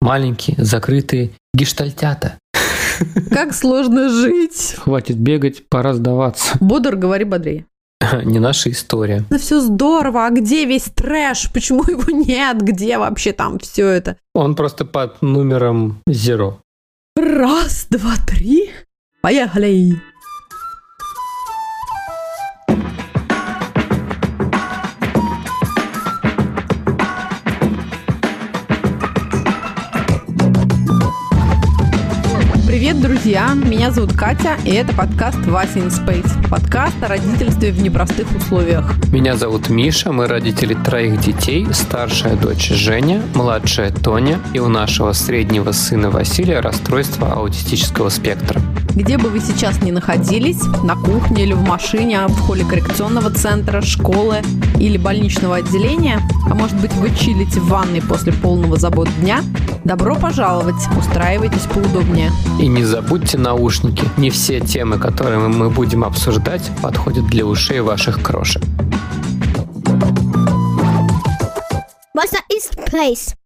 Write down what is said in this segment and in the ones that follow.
маленькие, закрытые гештальтята. Как сложно жить. Хватит бегать, пора сдаваться. Бодр, говори бодрее. Не наша история. Да все здорово, а где весь трэш? Почему его нет? Где вообще там все это? Он просто под номером Zero. Раз, два, три. Поехали. Друзья! Меня зовут Катя, и это подкаст «Вася in Space». Подкаст о родительстве в непростых условиях. Меня зовут Миша, мы родители троих детей, старшая дочь Женя, младшая Тоня, и у нашего среднего сына Василия расстройство аутистического спектра. Где бы вы сейчас ни находились, на кухне или в машине, в холле коррекционного центра, школы или больничного отделения, а может быть вы чилите в ванной после полного забот дня, добро пожаловать, устраивайтесь поудобнее. И не забудьте наушники. Не все темы, которые мы будем обсуждать, подходят для ушей ваших крошек.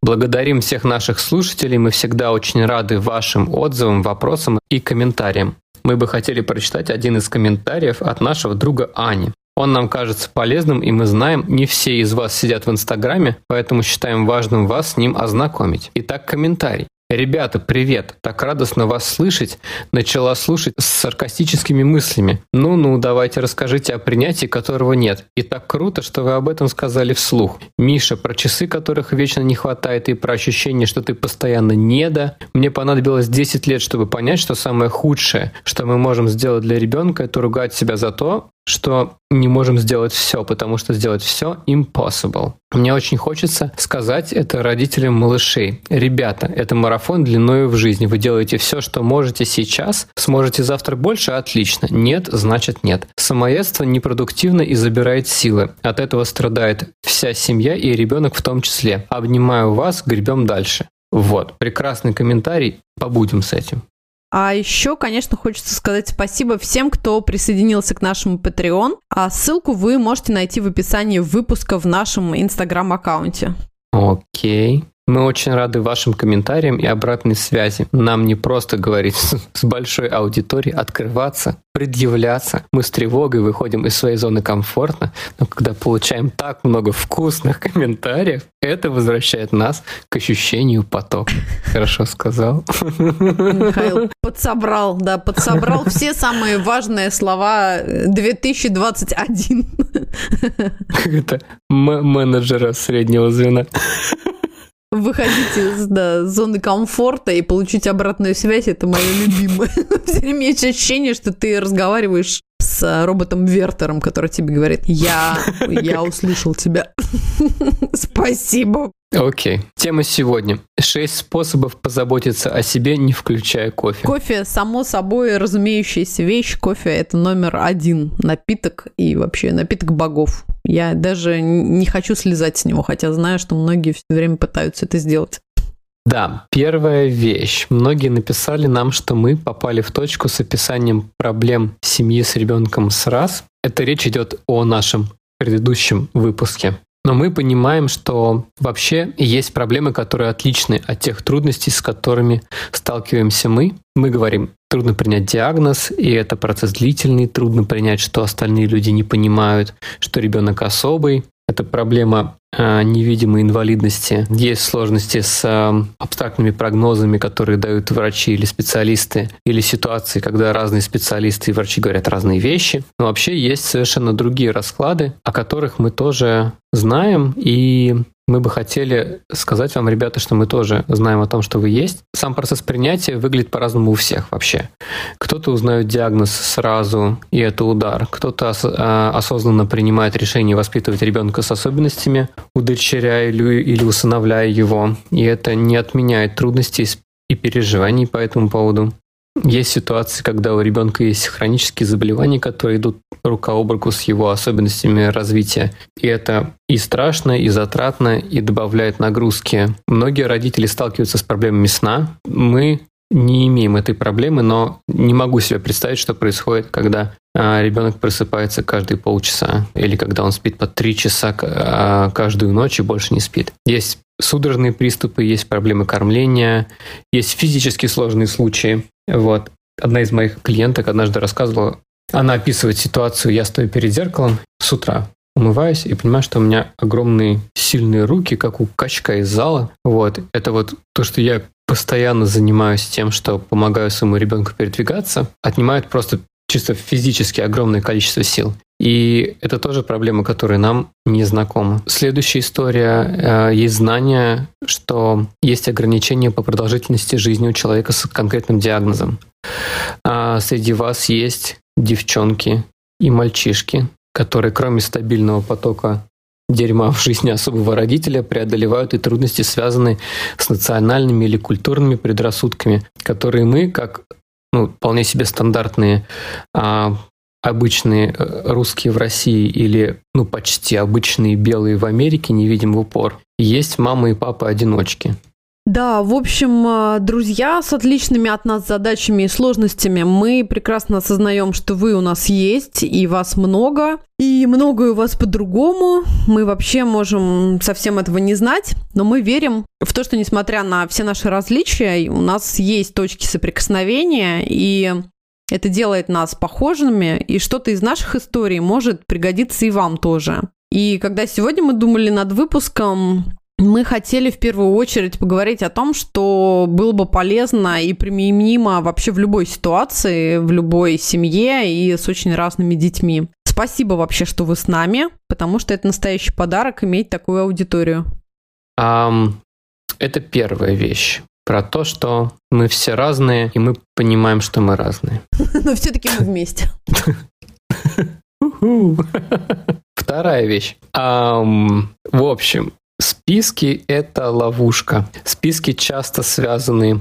Благодарим всех наших слушателей. Мы всегда очень рады вашим отзывам, вопросам и комментариям. Мы бы хотели прочитать один из комментариев от нашего друга Ани. Он нам кажется полезным, и мы знаем, не все из вас сидят в Инстаграме, поэтому считаем важным вас с ним ознакомить. Итак, комментарий. Ребята, привет! Так радостно вас слышать. Начала слушать с саркастическими мыслями. Ну-ну, давайте расскажите о принятии, которого нет. И так круто, что вы об этом сказали вслух. Миша, про часы, которых вечно не хватает, и про ощущение, что ты постоянно не да. Мне понадобилось 10 лет, чтобы понять, что самое худшее, что мы можем сделать для ребенка, это ругать себя за то, что не можем сделать все, потому что сделать все impossible. Мне очень хочется сказать это родителям малышей. Ребята, это марафон длиною в жизни. Вы делаете все, что можете сейчас. Сможете завтра больше? Отлично. Нет, значит нет. Самоедство непродуктивно и забирает силы. От этого страдает вся семья и ребенок в том числе. Обнимаю вас, гребем дальше. Вот, прекрасный комментарий. Побудем с этим. А еще, конечно, хочется сказать спасибо всем, кто присоединился к нашему Patreon. А ссылку вы можете найти в описании выпуска в нашем Инстаграм-аккаунте. Окей. Мы очень рады вашим комментариям и обратной связи. Нам не просто говорить с большой аудиторией, открываться, предъявляться. Мы с тревогой выходим из своей зоны комфорта, но когда получаем так много вкусных комментариев, это возвращает нас к ощущению потока. Хорошо сказал. Михаил подсобрал, да, подсобрал все самые важные слова 2021. Как это менеджера среднего звена выходить из да, зоны комфорта и получить обратную связь, это мое любимое. Все время есть ощущение, что ты разговариваешь с роботом Вертером, который тебе говорит, я, я услышал тебя. Спасибо. Окей. Okay. Тема сегодня. Шесть способов позаботиться о себе, не включая кофе. Кофе, само собой, разумеющаяся вещь. Кофе – это номер один напиток и вообще напиток богов. Я даже не хочу слезать с него, хотя знаю, что многие все время пытаются это сделать. Да, первая вещь. Многие написали нам, что мы попали в точку с описанием проблем семьи с ребенком с раз. Это речь идет о нашем предыдущем выпуске. Но мы понимаем, что вообще есть проблемы, которые отличны от тех трудностей, с которыми сталкиваемся мы. Мы говорим, трудно принять диагноз, и это процесс длительный, трудно принять, что остальные люди не понимают, что ребенок особый. Это проблема э, невидимой инвалидности. Есть сложности с э, абстрактными прогнозами, которые дают врачи или специалисты, или ситуации, когда разные специалисты и врачи говорят разные вещи. Но вообще есть совершенно другие расклады, о которых мы тоже знаем, и мы бы хотели сказать вам, ребята, что мы тоже знаем о том, что вы есть. Сам процесс принятия выглядит по-разному у всех вообще. Кто-то узнает диагноз сразу, и это удар. Кто-то ос- а, осознанно принимает решение воспитывать ребенка с особенностями, удочеряя или, или усыновляя его. И это не отменяет трудностей и переживаний по этому поводу. Есть ситуации, когда у ребенка есть хронические заболевания, которые идут рука об руку с его особенностями развития. И это и страшно, и затратно, и добавляет нагрузки. Многие родители сталкиваются с проблемами сна. Мы не имеем этой проблемы, но не могу себе представить, что происходит, когда а, ребенок просыпается каждые полчаса или когда он спит по три часа а, каждую ночь и больше не спит. Есть судорожные приступы, есть проблемы кормления, есть физически сложные случаи. Вот. Одна из моих клиенток однажды рассказывала, она описывает ситуацию, я стою перед зеркалом с утра, умываюсь и понимаю, что у меня огромные сильные руки, как у качка из зала. Вот. Это вот то, что я постоянно занимаюсь тем, что помогаю своему ребенку передвигаться, отнимает просто чисто физически огромное количество сил. И это тоже проблема, которая нам не знакома. Следующая история. Э, есть знание, что есть ограничения по продолжительности жизни у человека с конкретным диагнозом. А среди вас есть девчонки и мальчишки, которые кроме стабильного потока дерьма в жизни особого родителя преодолевают и трудности, связанные с национальными или культурными предрассудками, которые мы, как ну, вполне себе стандартные а, обычные э, русские в России или ну почти обычные белые в Америке не видим в упор. Есть мамы и папы одиночки. Да, в общем, э, друзья с отличными от нас задачами и сложностями, мы прекрасно осознаем, что вы у нас есть, и вас много, и многое у вас по-другому. Мы вообще можем совсем этого не знать, но мы верим в то, что несмотря на все наши различия, у нас есть точки соприкосновения, и это делает нас похожими, и что-то из наших историй может пригодиться и вам тоже. И когда сегодня мы думали над выпуском, мы хотели в первую очередь поговорить о том, что было бы полезно и применимо вообще в любой ситуации, в любой семье и с очень разными детьми. Спасибо вообще, что вы с нами, потому что это настоящий подарок иметь такую аудиторию. Um, это первая вещь про то, что мы все разные, и мы понимаем, что мы разные. Но все-таки мы вместе. Вторая вещь. В общем, Списки – это ловушка. Списки часто связаны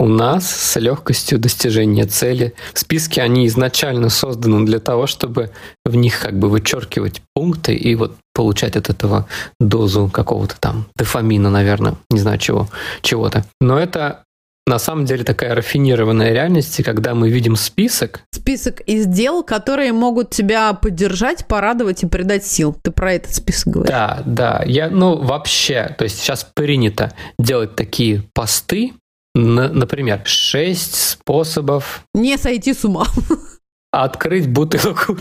у нас с легкостью достижения цели. Списки, они изначально созданы для того, чтобы в них как бы вычеркивать пункты и вот получать от этого дозу какого-то там дофамина, наверное, не знаю чего, чего-то. Но это на самом деле такая рафинированная реальность, когда мы видим список. Список из дел, которые могут тебя поддержать, порадовать и придать сил. Ты про этот список говоришь? Да, да. Я, ну, вообще, то есть сейчас принято делать такие посты, например, шесть способов... Не сойти с ума. Открыть бутылку.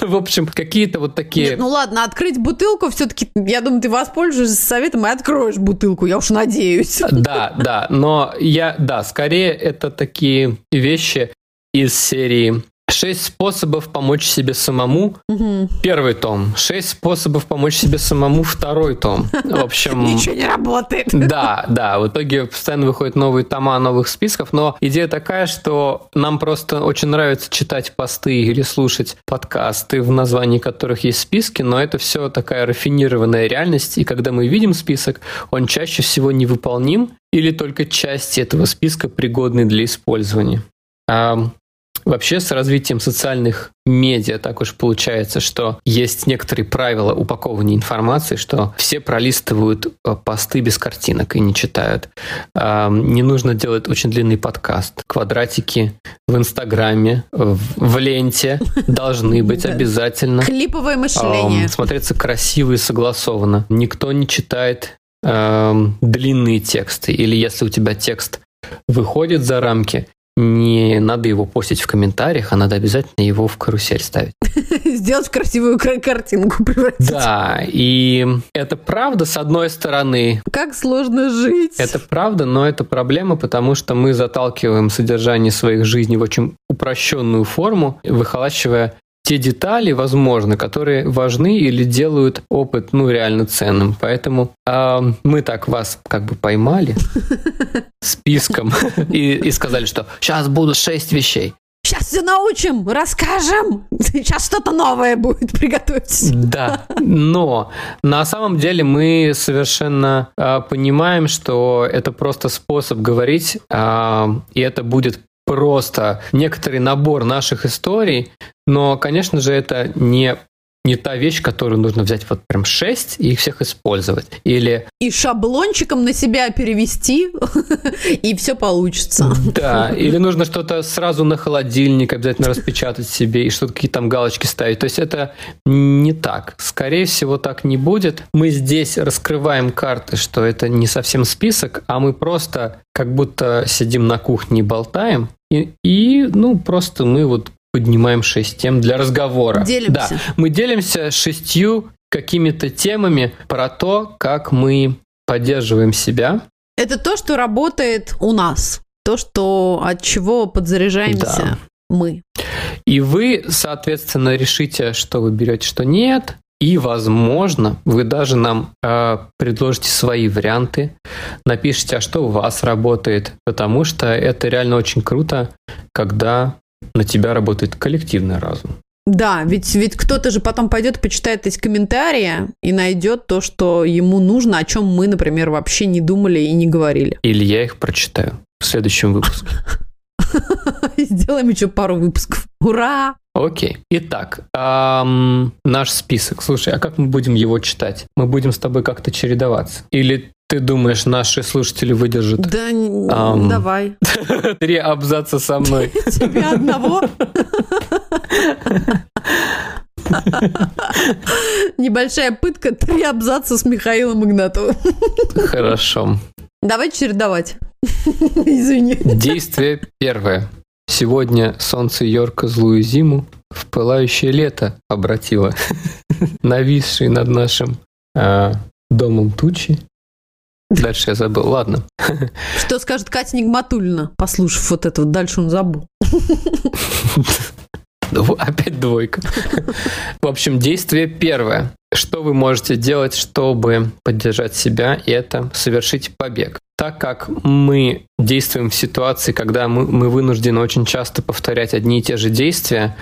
В общем, какие-то вот такие... Нет, ну ладно, открыть бутылку все-таки, я думаю, ты воспользуешься советом и откроешь бутылку, я уж надеюсь. Да, да, но я, да, скорее это такие вещи из серии Шесть способов помочь себе самому. Угу. Первый том. Шесть способов помочь себе самому. Второй том. В общем... Ничего не работает. Да, да. В итоге постоянно выходят новые тома новых списков. Но идея такая, что нам просто очень нравится читать посты или слушать подкасты, в названии которых есть списки, но это все такая рафинированная реальность. И когда мы видим список, он чаще всего невыполним или только части этого списка пригодны для использования. Вообще с развитием социальных медиа так уж получается, что есть некоторые правила упаковывания информации, что все пролистывают э, посты без картинок и не читают. Не нужно делать очень длинный подкаст. Квадратики в Инстаграме, в ленте должны быть обязательно. Клиповое мышление. Смотреться красиво и согласованно. Никто не читает длинные тексты. Или если у тебя текст выходит за рамки, не надо его постить в комментариях, а надо обязательно его в карусель ставить. Сделать красивую картинку превратить. Да, и это правда, с одной стороны. Как сложно жить. Это правда, но это проблема, потому что мы заталкиваем содержание своих жизней в очень упрощенную форму, выхолачивая те детали, возможно, которые важны или делают опыт, ну, реально ценным. Поэтому э, мы так вас как бы поймали списком и, и сказали, что сейчас будут шесть вещей. Сейчас все научим, расскажем. Сейчас что-то новое будет приготовить. Да, но на самом деле мы совершенно э, понимаем, что это просто способ говорить, э, и это будет просто некоторый набор наших историй, но, конечно же, это не не та вещь, которую нужно взять вот прям шесть и их всех использовать. Или... И шаблончиком на себя перевести, и все получится. Да, или нужно что-то сразу на холодильник обязательно распечатать себе и что-то какие-то там галочки ставить. То есть это не так. Скорее всего, так не будет. Мы здесь раскрываем карты, что это не совсем список, а мы просто как будто сидим на кухне и болтаем, и, и ну, просто мы вот поднимаем шесть тем для разговора. Делимся. Да, мы делимся шестью какими-то темами про то, как мы поддерживаем себя. Это то, что работает у нас. То, что от чего подзаряжаемся да. мы. И вы, соответственно, решите, что вы берете, что нет. И, возможно, вы даже нам э, предложите свои варианты, напишите, а что у вас работает, потому что это реально очень круто, когда на тебя работает коллективный разум. Да, ведь, ведь кто-то же потом пойдет, почитает эти комментарии и найдет то, что ему нужно, о чем мы, например, вообще не думали и не говорили. Или я их прочитаю в следующем выпуске. Сделаем еще пару выпусков. Ура! Окей. Итак, эм, наш список. Слушай, а как мы будем его читать? Мы будем с тобой как-то чередоваться? Или ты думаешь, наши слушатели выдержат? Да, эм, давай. Три абзаца со мной. Тебе одного? Небольшая пытка, три абзаца с Михаилом Игнатовым. Хорошо. Давай чередовать. Извини. Действие первое. Сегодня солнце Йорка злую зиму в пылающее лето обратило. Нависшие над нашим э, домом тучи. Дальше я забыл. Ладно. Что скажет Катя Нигматульна, послушав вот это вот? Дальше он забыл. Опять двойка. В общем, действие первое. Что вы можете делать, чтобы поддержать себя, это совершить побег. Так как мы действуем в ситуации, когда мы, мы вынуждены очень часто повторять одни и те же действия,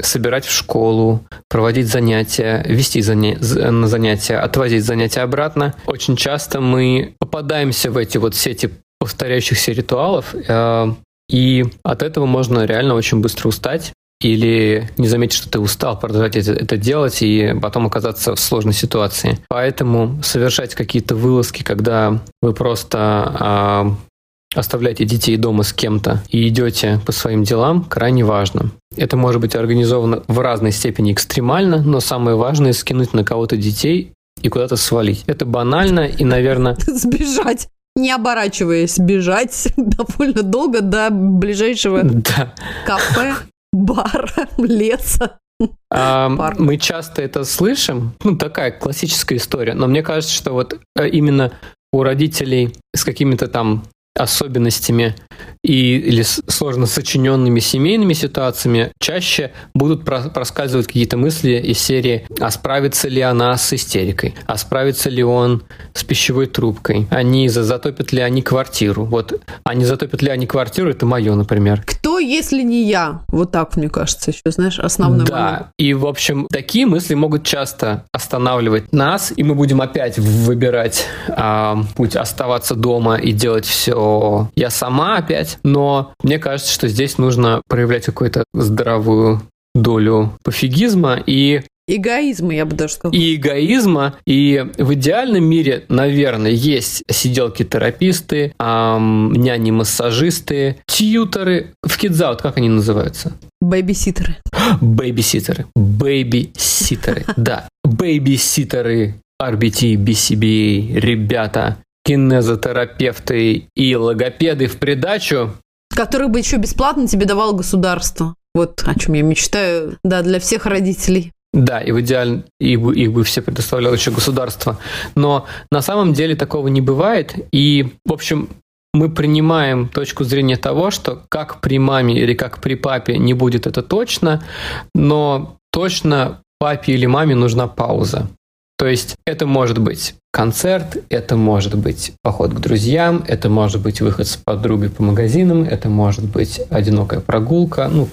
собирать в школу, проводить занятия, вести заня- на занятия, отвозить занятия обратно, очень часто мы попадаемся в эти вот сети повторяющихся ритуалов, э, и от этого можно реально очень быстро устать или не заметить, что ты устал, продолжать это, это делать и потом оказаться в сложной ситуации. Поэтому совершать какие-то вылазки, когда вы просто э, оставляете детей дома с кем-то и идете по своим делам, крайне важно. Это может быть организовано в разной степени экстремально, но самое важное – скинуть на кого-то детей и куда-то свалить. Это банально и, наверное... Сбежать не оборачиваясь, бежать довольно долго до ближайшего да. кафе, бара, леса. А, мы часто это слышим, ну такая классическая история, но мне кажется, что вот э, именно у родителей с какими-то там особенностями и, или сложно сочиненными семейными ситуациями чаще будут проскальзывать какие-то мысли из серии «А справится ли она с истерикой? А справится ли он с пищевой трубкой? Они затопят ли они квартиру?» Вот «А не затопят ли они квартиру?» — это мое, например. Кто, если не я? Вот так, мне кажется, еще, знаешь, основной Да, момент. и, в общем, такие мысли могут часто останавливать нас, и мы будем опять выбирать э, путь оставаться дома и делать все я сама опять, но мне кажется, что здесь нужно проявлять какую-то здоровую долю пофигизма и Эгоизма, я бы даже сказал. И эгоизма. И в идеальном мире, наверное, есть сиделки-тераписты, эм, няни-массажисты, тьютеры. В кидзаут как они называются? Бэйбиситеры. Бэйбиситеры. Бэйбиситеры. Да. Бэйбиситеры RBT, BCBA, ребята, кинезотерапевты и логопеды в придачу. Которые бы еще бесплатно тебе давало государство. Вот о чем я мечтаю, да, для всех родителей. Да, и в идеале их бы, их бы все предоставляло еще государство. Но на самом деле такого не бывает. И, в общем, мы принимаем точку зрения того, что как при маме или как при папе не будет это точно, но точно папе или маме нужна пауза. То есть это может быть концерт, это может быть поход к друзьям, это может быть выход с подругой по магазинам, это может быть одинокая прогулка. Ну,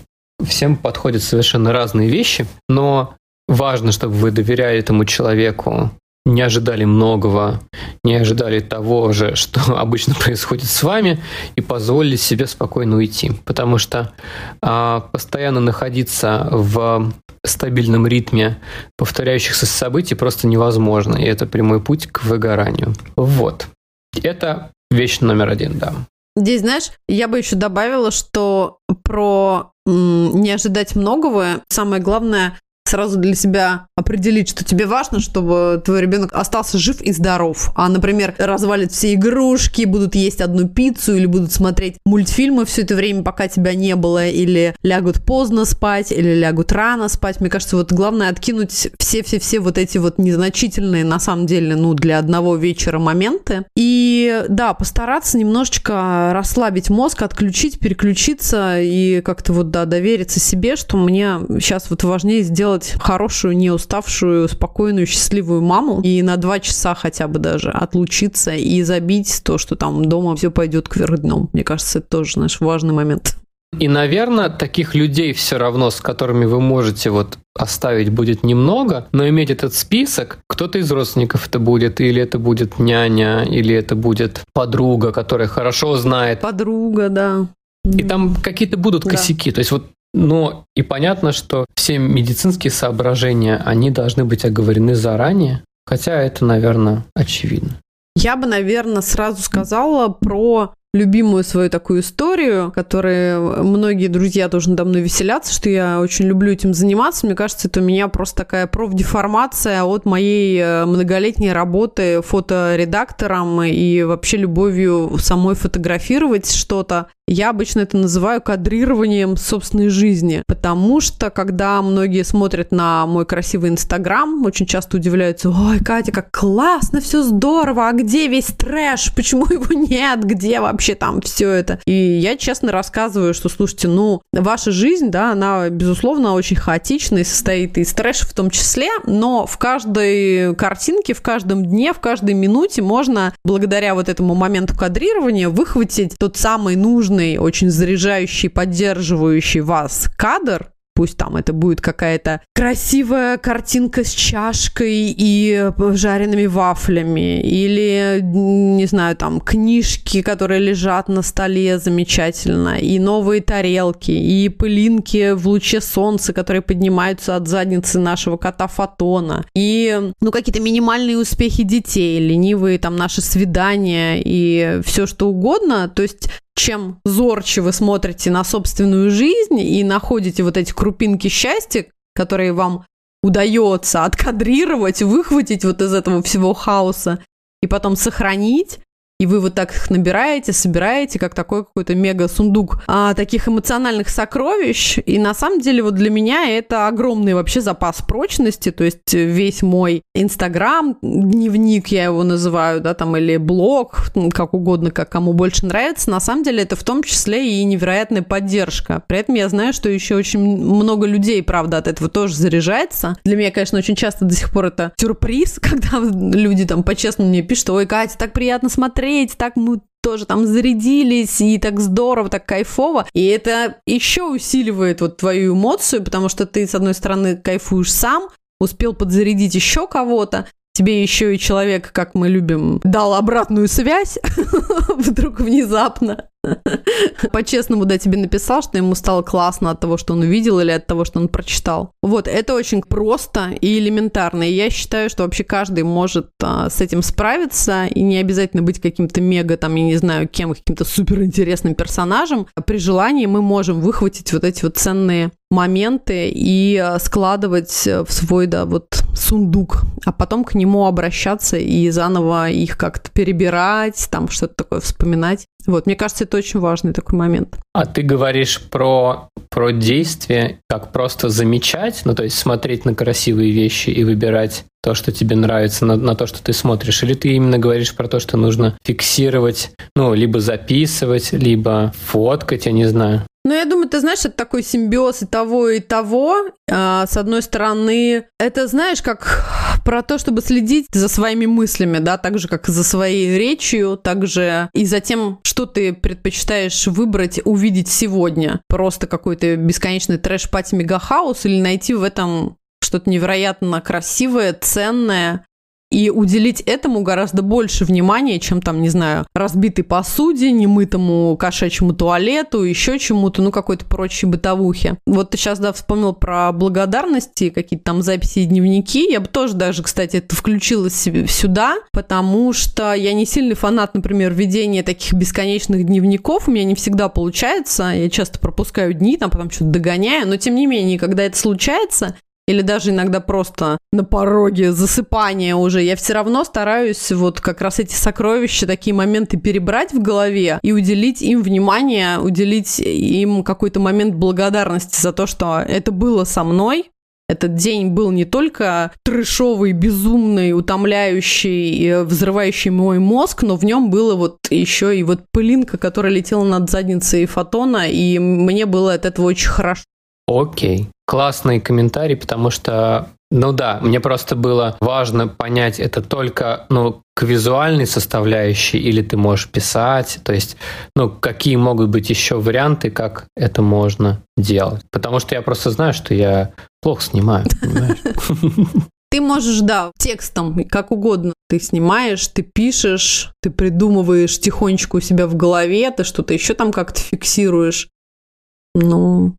всем подходят совершенно разные вещи, но важно, чтобы вы доверяли этому человеку не ожидали многого, не ожидали того же, что обычно происходит с вами, и позволили себе спокойно уйти. Потому что а, постоянно находиться в стабильном ритме повторяющихся событий просто невозможно, и это прямой путь к выгоранию. Вот. Это вещь номер один, да. Здесь, знаешь, я бы еще добавила, что про не ожидать многого, самое главное сразу для себя определить, что тебе важно, чтобы твой ребенок остался жив и здоров. А, например, развалит все игрушки, будут есть одну пиццу или будут смотреть мультфильмы все это время, пока тебя не было, или лягут поздно спать, или лягут рано спать. Мне кажется, вот главное откинуть все-все-все вот эти вот незначительные, на самом деле, ну, для одного вечера моменты. И, да, постараться немножечко расслабить мозг, отключить, переключиться и как-то вот, да, довериться себе, что мне сейчас вот важнее сделать сделать хорошую, не уставшую, спокойную, счастливую маму и на два часа хотя бы даже отлучиться и забить то, что там дома все пойдет кверх дном. Мне кажется, это тоже наш важный момент. И, наверное, таких людей все равно, с которыми вы можете вот оставить будет немного, но иметь этот список, кто-то из родственников это будет, или это будет няня, или это будет подруга, которая хорошо знает. Подруга, да. И там какие-то будут косяки. Да. То есть вот но и понятно, что все медицинские соображения, они должны быть оговорены заранее, хотя это, наверное, очевидно. Я бы, наверное, сразу сказала про любимую свою такую историю, которой многие друзья тоже надо мной веселятся, что я очень люблю этим заниматься. Мне кажется, это у меня просто такая профдеформация от моей э, многолетней работы фоторедактором и вообще любовью самой фотографировать что-то. Я обычно это называю кадрированием собственной жизни, потому что, когда многие смотрят на мой красивый Инстаграм, очень часто удивляются, ой, Катя, как классно, все здорово, а где весь трэш, почему его нет, где вообще там все это? И я честно рассказываю, что, слушайте, ну, ваша жизнь, да, она, безусловно, очень хаотична и состоит из трэша в том числе, но в каждой картинке, в каждом дне, в каждой минуте можно, благодаря вот этому моменту кадрирования, выхватить тот самый нужный нужный, очень заряжающий, поддерживающий вас кадр, пусть там это будет какая-то красивая картинка с чашкой и жареными вафлями, или, не знаю, там, книжки, которые лежат на столе замечательно, и новые тарелки, и пылинки в луче солнца, которые поднимаются от задницы нашего кота Фотона, и, ну, какие-то минимальные успехи детей, ленивые там наши свидания и все что угодно, то есть чем зорче вы смотрите на собственную жизнь и находите вот эти крупинки счастья, которые вам удается откадрировать, выхватить вот из этого всего хаоса и потом сохранить, и вы вот так их набираете, собираете, как такой какой-то мега-сундук а, таких эмоциональных сокровищ. И на самом деле вот для меня это огромный вообще запас прочности. То есть весь мой Инстаграм, дневник я его называю, да, там, или блог, как угодно, как кому больше нравится, на самом деле это в том числе и невероятная поддержка. При этом я знаю, что еще очень много людей, правда, от этого тоже заряжается. Для меня, конечно, очень часто до сих пор это сюрприз, когда люди там по-честному мне пишут, ой, Катя, так приятно смотреть, смотреть, так мы тоже там зарядились, и так здорово, так кайфово. И это еще усиливает вот твою эмоцию, потому что ты, с одной стороны, кайфуешь сам, успел подзарядить еще кого-то, тебе еще и человек, как мы любим, дал обратную связь вдруг внезапно. По-честному, да, тебе написал, что ему стало классно от того, что он увидел или от того, что он прочитал. Вот, это очень просто и элементарно. И я считаю, что вообще каждый может а, с этим справиться, и не обязательно быть каким-то мега, там, я не знаю, кем, каким-то суперинтересным персонажем. При желании мы можем выхватить вот эти вот ценные моменты и а, складывать в свой, да, вот сундук, а потом к нему обращаться и заново их как-то перебирать, там что-то такое вспоминать. Вот, мне кажется, это очень важный такой момент. А ты говоришь про, про действие, как просто замечать, ну то есть смотреть на красивые вещи и выбирать то, что тебе нравится, на, на то, что ты смотришь? Или ты именно говоришь про то, что нужно фиксировать, ну, либо записывать, либо фоткать, я не знаю? Ну, я думаю, ты знаешь, это такой симбиоз и того, и того. А, с одной стороны, это, знаешь, как про то, чтобы следить за своими мыслями, да, так же, как и за своей речью, так же и за тем, что ты предпочитаешь выбрать, увидеть сегодня. Просто какой-то бесконечный трэш-пати мегахаус или найти в этом что-то невероятно красивое, ценное, и уделить этому гораздо больше внимания, чем там, не знаю, разбитой посуде, немытому кошачьему туалету, еще чему-то, ну, какой-то прочей бытовухе. Вот ты сейчас, да, вспомнил про благодарности, какие-то там записи и дневники. Я бы тоже даже, кстати, это включила сюда, потому что я не сильный фанат, например, ведения таких бесконечных дневников. У меня не всегда получается. Я часто пропускаю дни, там потом что-то догоняю. Но, тем не менее, когда это случается, или даже иногда просто на пороге засыпания уже, я все равно стараюсь вот как раз эти сокровища, такие моменты перебрать в голове и уделить им внимание, уделить им какой-то момент благодарности за то, что это было со мной, этот день был не только трешовый, безумный, утомляющий, взрывающий мой мозг, но в нем было вот еще и вот пылинка, которая летела над задницей фотона, и мне было от этого очень хорошо. Окей. Классный комментарий, потому что, ну да, мне просто было важно понять, это только, ну, к визуальной составляющей, или ты можешь писать, то есть, ну, какие могут быть еще варианты, как это можно делать. Потому что я просто знаю, что я плохо снимаю, понимаешь? Ты можешь, да, текстом, как угодно. Ты снимаешь, ты пишешь, ты придумываешь тихонечко у себя в голове, ты что-то еще там как-то фиксируешь. Ну,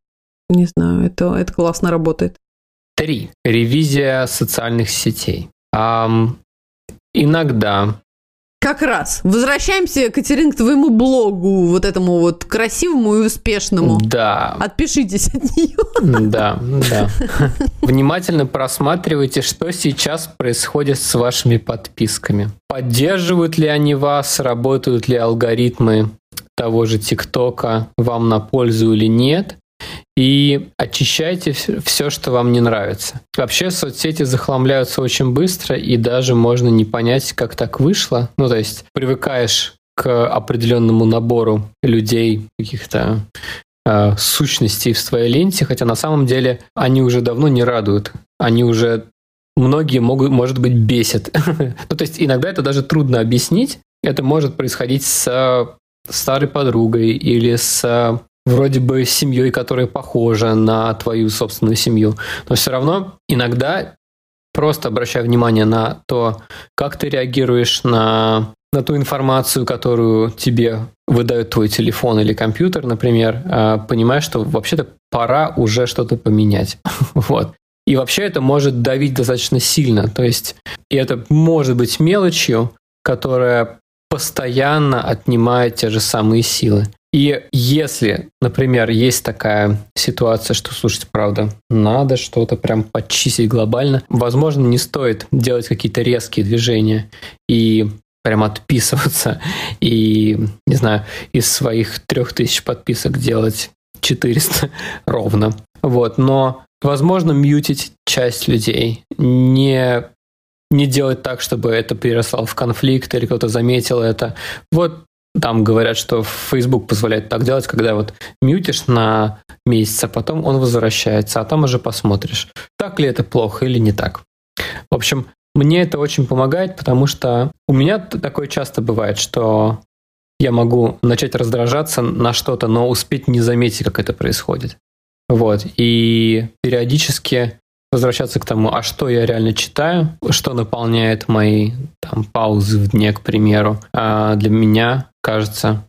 не знаю, это, это классно работает. Три. Ревизия социальных сетей. Um, иногда как раз. Возвращаемся, Катерин, к твоему блогу, вот этому вот красивому и успешному. Да. Отпишитесь от нее. Да, да. Внимательно просматривайте, что сейчас происходит с вашими подписками. Поддерживают ли они вас, работают ли алгоритмы того же ТикТока вам на пользу или нет и очищайте все, что вам не нравится. Вообще соцсети захламляются очень быстро, и даже можно не понять, как так вышло. Ну, то есть привыкаешь к определенному набору людей, каких-то э, сущностей в своей ленте, хотя на самом деле они уже давно не радуют. Они уже многие могут, может быть, бесят. ну, то есть иногда это даже трудно объяснить. Это может происходить с старой подругой или с вроде бы семьей, которая похожа на твою собственную семью. Но все равно иногда просто обращай внимание на то, как ты реагируешь на, на ту информацию, которую тебе выдает твой телефон или компьютер, например, а понимаешь, что вообще-то пора уже что-то поменять. вот. И вообще это может давить достаточно сильно. То есть, и это может быть мелочью, которая постоянно отнимает те же самые силы. И если, например, есть такая ситуация, что, слушайте, правда, надо что-то прям почистить глобально, возможно, не стоит делать какие-то резкие движения и прям отписываться и, не знаю, из своих трех тысяч подписок делать 400 ровно. Вот, но, возможно, мьютить часть людей, не не делать так, чтобы это переросло в конфликт или кто-то заметил это. Вот там говорят, что Facebook позволяет так делать, когда вот мьютишь на месяц, а потом он возвращается, а там уже посмотришь, так ли это плохо или не так. В общем, мне это очень помогает, потому что у меня такое часто бывает, что я могу начать раздражаться на что-то, но успеть не заметить, как это происходит. Вот. И периодически возвращаться к тому, а что я реально читаю, что наполняет мои там, паузы в дне, к примеру, а для меня кажется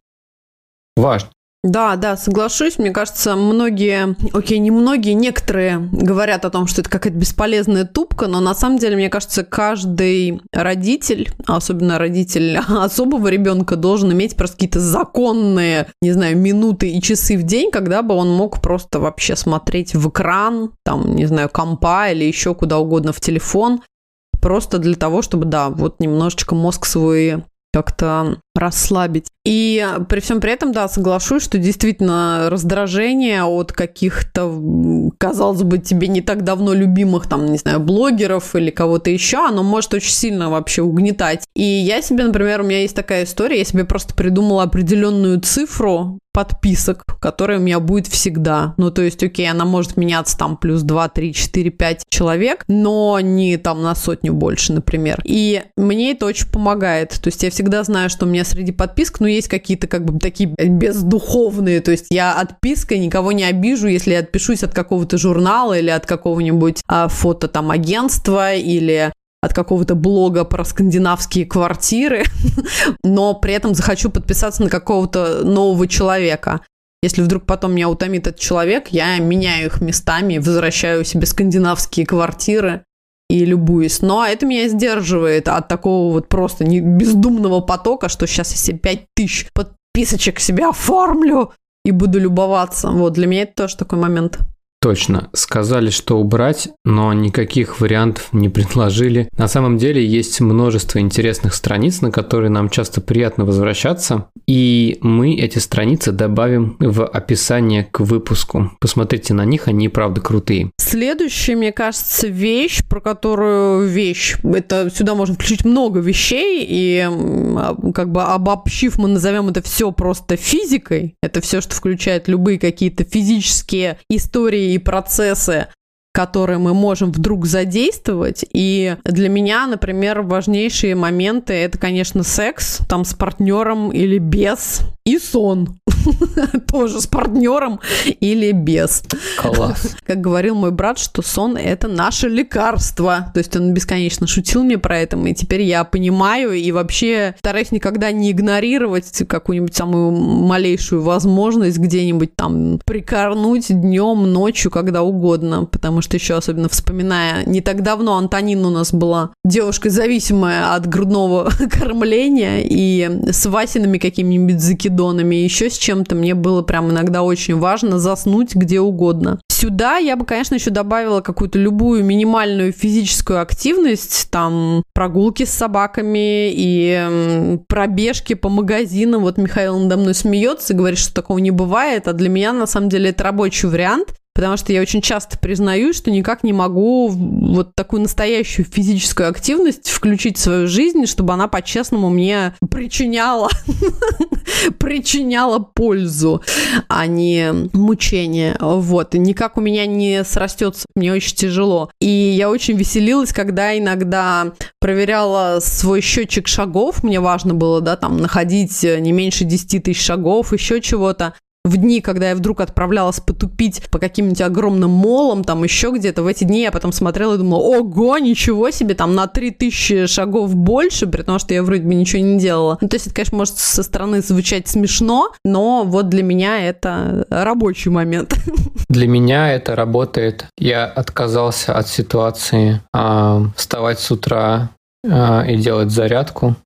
важно. Да, да, соглашусь. Мне кажется, многие, окей, не многие, некоторые говорят о том, что это какая-то бесполезная тупка, но на самом деле, мне кажется, каждый родитель, особенно родитель особого ребенка, должен иметь просто какие-то законные, не знаю, минуты и часы в день, когда бы он мог просто вообще смотреть в экран, там, не знаю, компа или еще куда угодно в телефон, просто для того, чтобы, да, вот немножечко мозг свой как-то расслабить. И при всем при этом, да, соглашусь, что действительно раздражение от каких-то, казалось бы, тебе не так давно любимых, там, не знаю, блогеров или кого-то еще, оно может очень сильно вообще угнетать. И я себе, например, у меня есть такая история, я себе просто придумала определенную цифру подписок, которая у меня будет всегда. Ну, то есть, окей, она может меняться там плюс 2, 3, 4, 5 человек, но не там на сотню больше, например. И мне это очень помогает. То есть, я всегда знаю, что у меня среди подписок, ну, есть какие-то как бы такие бездуховные. То есть, я отпиской никого не обижу, если я отпишусь от какого-то журнала или от какого-нибудь а, фото там агентства или от какого-то блога про скандинавские квартиры, но при этом захочу подписаться на какого-то нового человека. Если вдруг потом меня утомит этот человек, я меняю их местами, возвращаю себе скандинавские квартиры и любуюсь. Но это меня сдерживает от такого вот просто не бездумного потока, что сейчас я себе 5000 подписочек себе оформлю и буду любоваться. Вот, для меня это тоже такой момент. Точно. Сказали, что убрать, но никаких вариантов не предложили. На самом деле есть множество интересных страниц, на которые нам часто приятно возвращаться. И мы эти страницы добавим в описание к выпуску. Посмотрите на них, они правда крутые. Следующая, мне кажется, вещь, про которую вещь, это сюда можно включить много вещей, и как бы обобщив, мы назовем это все просто физикой. Это все, что включает любые какие-то физические истории и процессы, которые мы можем вдруг задействовать. И для меня, например, важнейшие моменты это, конечно, секс, там с партнером или без, и сон. Тоже с партнером или без. Класс. Как говорил мой брат, что сон – это наше лекарство. То есть он бесконечно шутил мне про это, и теперь я понимаю и вообще стараюсь никогда не игнорировать какую-нибудь самую малейшую возможность где-нибудь там прикорнуть днем, ночью, когда угодно. Потому что еще особенно вспоминая, не так давно Антонина у нас была девушка зависимая от грудного кормления, и с Васиными какими-нибудь закидонами, еще с чем-то мне было прям иногда очень важно заснуть где угодно. Сюда я бы, конечно, еще добавила какую-то любую минимальную физическую активность, там прогулки с собаками и пробежки по магазинам. Вот Михаил надо мной смеется и говорит, что такого не бывает, а для меня на самом деле это рабочий вариант. Потому что я очень часто признаю, что никак не могу вот такую настоящую физическую активность включить в свою жизнь, чтобы она по-честному мне причиняла, причиняла пользу, а не мучение. Вот. И никак у меня не срастется, мне очень тяжело. И я очень веселилась, когда иногда проверяла свой счетчик шагов, мне важно было, да, там, находить не меньше 10 тысяч шагов, еще чего-то в дни, когда я вдруг отправлялась потупить по каким-нибудь огромным молам, там еще где-то, в эти дни я потом смотрела и думала, ого, ничего себе, там на 3000 шагов больше, при том, что я вроде бы ничего не делала. Ну, то есть это, конечно, может со стороны звучать смешно, но вот для меня это рабочий момент. Для меня это работает. Я отказался от ситуации э, вставать с утра э, и делать зарядку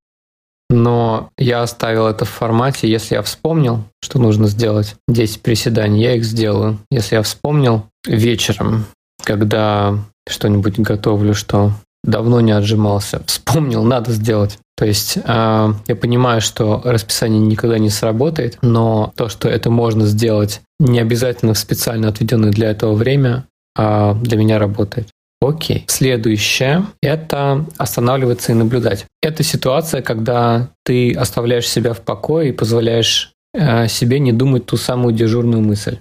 но я оставил это в формате, если я вспомнил, что нужно сделать 10 приседаний, я их сделаю. Если я вспомнил вечером, когда что-нибудь готовлю, что давно не отжимался, вспомнил, надо сделать. То есть э, я понимаю, что расписание никогда не сработает, но то, что это можно сделать не обязательно в специально отведенное для этого время, э, для меня работает. Окей. Следующее – это останавливаться и наблюдать. Это ситуация, когда ты оставляешь себя в покое и позволяешь э, себе не думать ту самую дежурную мысль.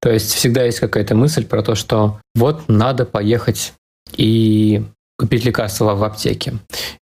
То есть всегда есть какая-то мысль про то, что вот надо поехать и купить лекарства в аптеке.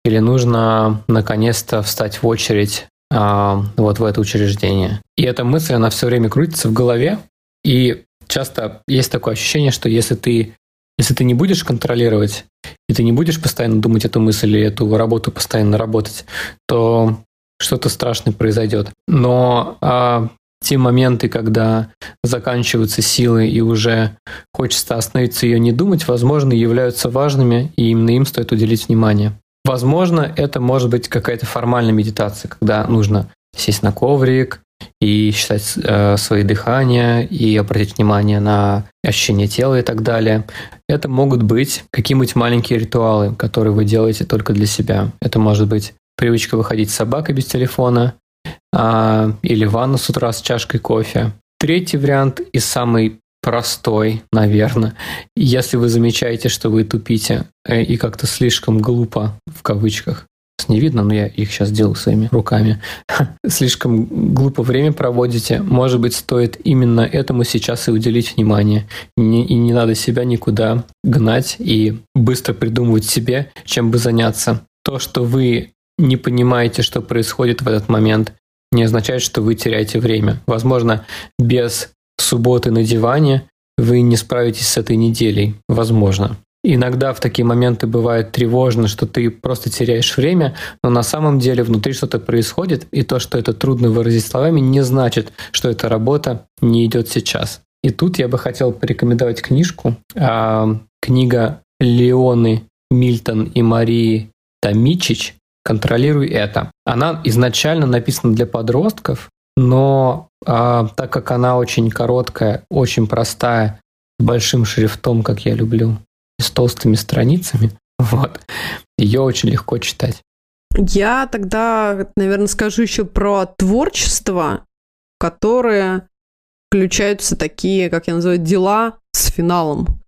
Или нужно наконец-то встать в очередь а, вот в это учреждение. И эта мысль, она все время крутится в голове. И часто есть такое ощущение, что если ты если ты не будешь контролировать, и ты не будешь постоянно думать эту мысль и эту работу постоянно работать, то что-то страшное произойдет. Но а, те моменты, когда заканчиваются силы и уже хочется остановиться и ее не думать, возможно, являются важными, и именно им стоит уделить внимание. Возможно, это может быть какая-то формальная медитация, когда нужно сесть на коврик, и считать э, свои дыхания, и обратить внимание на ощущение тела и так далее. Это могут быть какие-нибудь маленькие ритуалы, которые вы делаете только для себя. Это может быть привычка выходить с собакой без телефона, э, или ванна с утра с чашкой кофе. Третий вариант и самый простой, наверное. Если вы замечаете, что вы тупите э, и как-то слишком глупо, в кавычках, не видно, но я их сейчас делаю своими руками. Слишком глупо время проводите. Может быть, стоит именно этому сейчас и уделить внимание. Не, и не надо себя никуда гнать и быстро придумывать себе, чем бы заняться. То, что вы не понимаете, что происходит в этот момент, не означает, что вы теряете время. Возможно, без субботы на диване вы не справитесь с этой неделей. Возможно. Иногда в такие моменты бывает тревожно, что ты просто теряешь время, но на самом деле внутри что-то происходит, и то, что это трудно выразить словами, не значит, что эта работа не идет сейчас. И тут я бы хотел порекомендовать книжку. А, книга Леоны Мильтон и Марии Томичич «Контролируй это». Она изначально написана для подростков, но а, так как она очень короткая, очень простая, большим шрифтом, как я люблю, с толстыми страницами, вот, ее очень легко читать. Я тогда, наверное, скажу еще про творчество, которое включаются такие, как я называю, дела с финалом.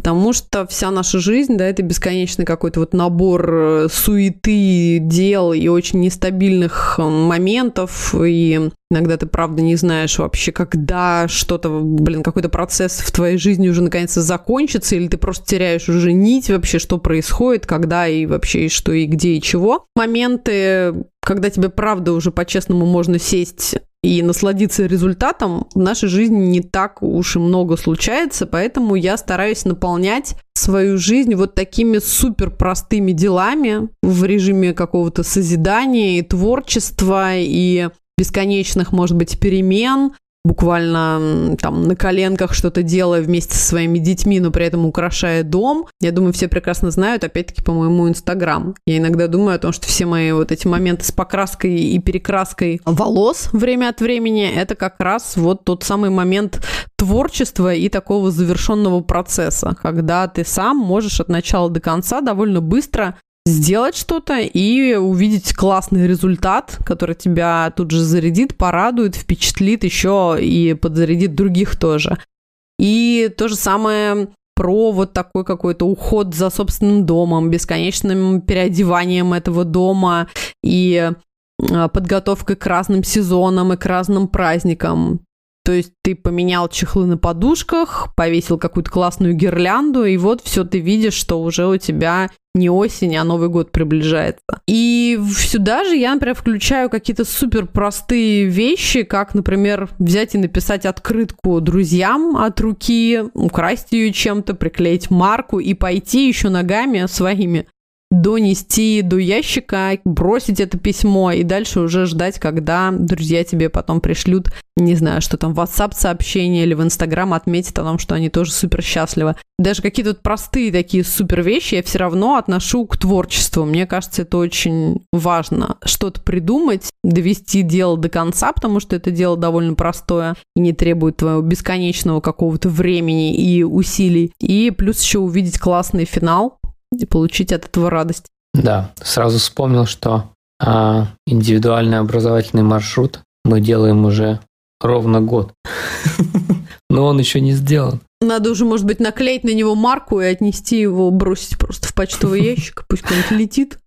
Потому что вся наша жизнь, да, это бесконечный какой-то вот набор э, суеты, дел и очень нестабильных э, моментов. И иногда ты, правда, не знаешь вообще, когда что-то, блин, какой-то процесс в твоей жизни уже наконец-то закончится, или ты просто теряешь уже нить вообще, что происходит, когда и вообще, и что, и где, и чего. Моменты, когда тебе, правда, уже по-честному можно сесть и насладиться результатом в нашей жизни не так уж и много случается, поэтому я стараюсь наполнять свою жизнь вот такими супер простыми делами в режиме какого-то созидания и творчества и бесконечных, может быть, перемен, буквально там на коленках что-то делая вместе со своими детьми, но при этом украшая дом. Я думаю, все прекрасно знают, опять-таки, по моему инстаграм. Я иногда думаю о том, что все мои вот эти моменты с покраской и перекраской волос время от времени, это как раз вот тот самый момент творчества и такого завершенного процесса, когда ты сам можешь от начала до конца довольно быстро сделать что-то и увидеть классный результат, который тебя тут же зарядит, порадует, впечатлит еще и подзарядит других тоже. И то же самое про вот такой какой-то уход за собственным домом, бесконечным переодеванием этого дома и а, подготовкой к разным сезонам и к разным праздникам. То есть ты поменял чехлы на подушках, повесил какую-то классную гирлянду, и вот все ты видишь, что уже у тебя не осень, а Новый год приближается. И сюда же я, например, включаю какие-то супер простые вещи, как, например, взять и написать открытку друзьям от руки, украсть ее чем-то, приклеить марку и пойти еще ногами своими донести до ящика, бросить это письмо и дальше уже ждать, когда друзья тебе потом пришлют, не знаю, что там, WhatsApp сообщение или в Instagram отметят о том, что они тоже супер счастливы. Даже какие-то простые такие супер вещи я все равно отношу к творчеству. Мне кажется, это очень важно. Что-то придумать, довести дело до конца, потому что это дело довольно простое и не требует твоего бесконечного какого-то времени и усилий. И плюс еще увидеть классный финал, и получить от этого радость. Да, сразу вспомнил, что а, индивидуальный образовательный маршрут мы делаем уже ровно год. Но он еще не сделан. Надо уже, может быть, наклеить на него марку и отнести его, бросить просто в почтовый ящик, пусть он летит.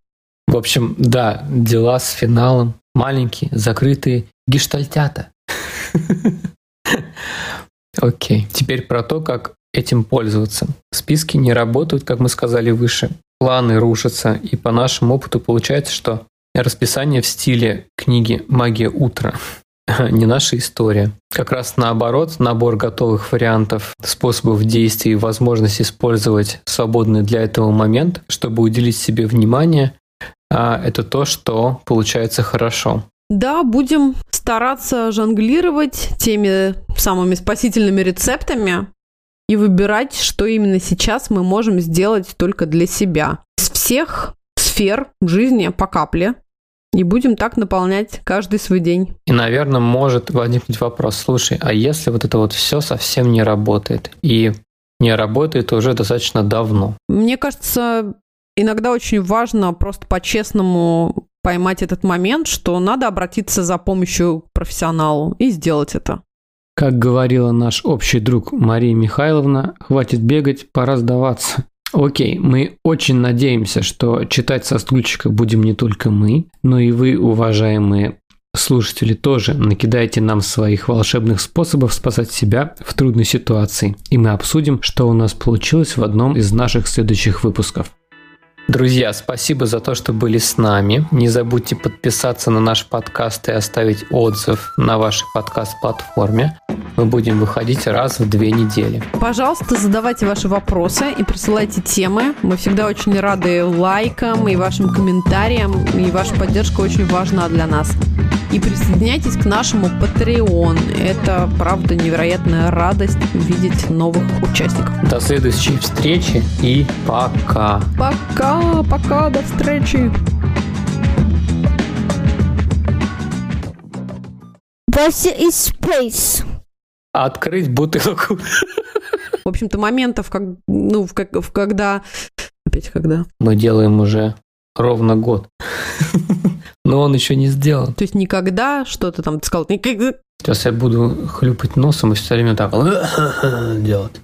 В общем, да, дела с финалом. Маленькие, закрытые гештальтята. Окей, теперь про то, как этим пользоваться. Списки не работают, как мы сказали выше. Планы рушатся, и по нашему опыту получается, что расписание в стиле книги «Магия утра» не наша история. Как раз наоборот, набор готовых вариантов, способов действий возможность использовать свободный для этого момент, чтобы уделить себе внимание, а, это то, что получается хорошо. Да, будем стараться жонглировать теми самыми спасительными рецептами, и выбирать, что именно сейчас мы можем сделать только для себя. Из всех сфер жизни по капле. И будем так наполнять каждый свой день. И, наверное, может возникнуть вопрос, слушай, а если вот это вот все совсем не работает? И не работает уже достаточно давно. Мне кажется, иногда очень важно просто по-честному поймать этот момент, что надо обратиться за помощью к профессионалу и сделать это. Как говорила наш общий друг Мария Михайловна, хватит бегать, пора сдаваться. Окей, мы очень надеемся, что читать со стульчика будем не только мы, но и вы, уважаемые слушатели, тоже накидайте нам своих волшебных способов спасать себя в трудной ситуации. И мы обсудим, что у нас получилось в одном из наших следующих выпусков. Друзья, спасибо за то, что были с нами. Не забудьте подписаться на наш подкаст и оставить отзыв на вашей подкаст-платформе. мы будем выходить раз в две недели. Пожалуйста, задавайте ваши вопросы и присылайте темы. Мы всегда очень рады лайкам и вашим комментариям, и ваша поддержка очень важна для нас. И присоединяйтесь к нашему Patreon. Это, правда, невероятная радость видеть новых участников. До следующей встречи и пока. Пока, пока, до встречи. Вася из Space. Открыть бутылку. В общем-то, моментов, как, ну, в, как, в когда... Опять когда? Мы делаем уже ровно год. Но он еще не сделан. То есть никогда что-то там ты сказал, никогда. Сейчас я буду хлюпать носом и все время так делать.